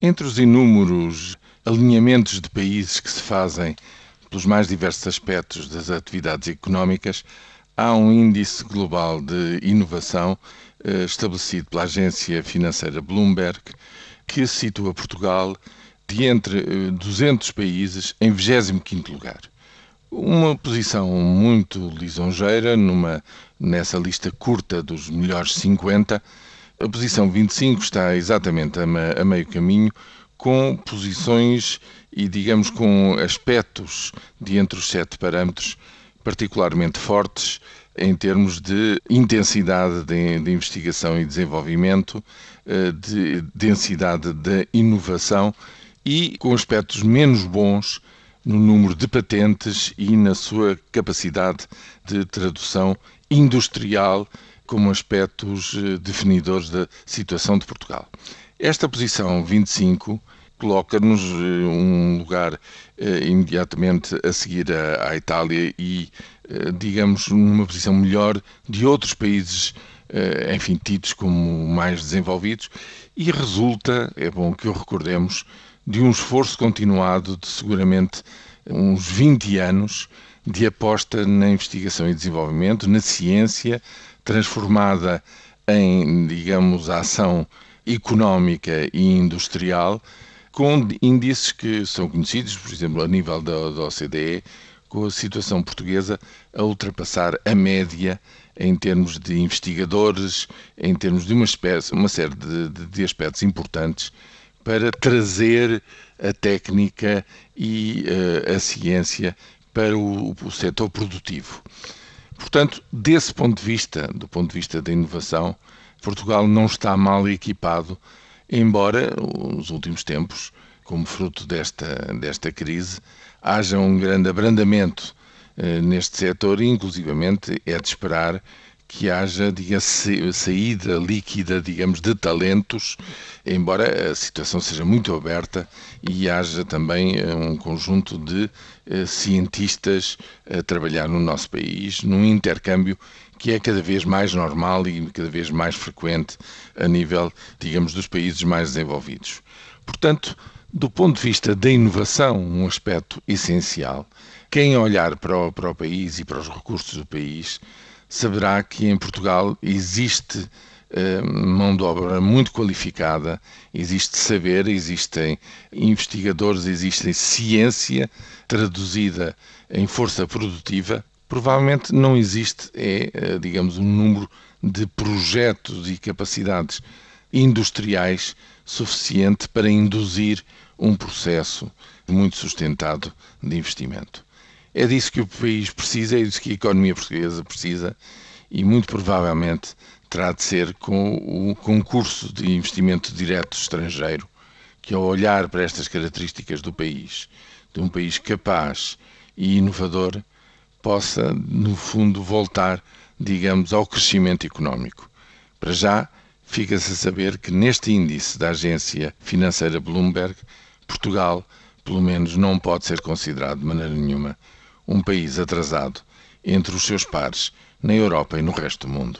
Entre os inúmeros alinhamentos de países que se fazem pelos mais diversos aspectos das atividades económicas, há um índice global de inovação eh, estabelecido pela agência financeira Bloomberg que situa Portugal de entre 200 eh, países em 25º lugar. Uma posição muito lisonjeira numa, nessa lista curta dos melhores 50. A posição 25 está exatamente a, meio caminho, com posições e, digamos, com aspectos de entre os sete parâmetros particularmente fortes em termos de intensidade de, de investigação e desenvolvimento, eh, de densidade da inovação e com aspectos menos bons no número de patentes e na sua capacidade de tradução industrial como aspectos eh, definidores da situação de Portugal. Esta posição 25 coloca-nos eh, um lugar eh, imediatamente a seguir à, Itália e, eh, digamos, numa posição melhor de outros países, eh, enfim, tidos como mais desenvolvidos, e resulta, é bom que o recordemos, de um esforço continuado de seguramente uns 20 anos de aposta na investigação e desenvolvimento, na ciência, transformada em, digamos, ação económica e industrial, com índices que são conhecidos, por exemplo, a nível da, da OCDE, com a situação portuguesa a ultrapassar a média em termos de investigadores, em termos de uma, espécie, uma série de, de, aspectos importantes para trazer a técnica e uh, a ciência para o, o setor produtivo. Portanto, desse ponto de vista, do ponto de vista da inovação, Portugal não está mal equipado, embora nos últimos tempos, como fruto desta, desta crise, haja um grande abrandamento eh, neste setor e, inclusivamente, é de esperar que haja diga, saída líquida, digamos, de talentos, embora a situação seja muito aberta e haja também eh, um conjunto de uh, cientistas a trabalhar no nosso país, num intercâmbio que é cada vez mais normal e cada vez mais frequente a nível, digamos, dos países mais desenvolvidos. Portanto, do ponto de vista da inovação, um aspecto essencial, quem olhar para o, para o país e para os recursos do país saberá que em Portugal existe eh, mão de obra muito qualificada, existe saber, existem investigadores, existe ciência traduzida em força produtiva. Provavelmente não existe, é, eh, digamos, um número de projetos e capacidades industriais suficiente para induzir um processo muito sustentado de investimento. É disso que o país precisa, é disso que a economia portuguesa precisa e muito provavelmente terá de ser com o concurso de investimento direto estrangeiro, que ao olhar para estas características do país, de um país capaz e inovador, possa, no fundo, voltar, digamos, ao crescimento económico. Para já, fica-se a saber que neste índice da agência financeira Bloomberg, Portugal, pelo menos, não pode ser considerado de maneira nenhuma um país atrasado entre os seus pares na Europa e no resto do mundo.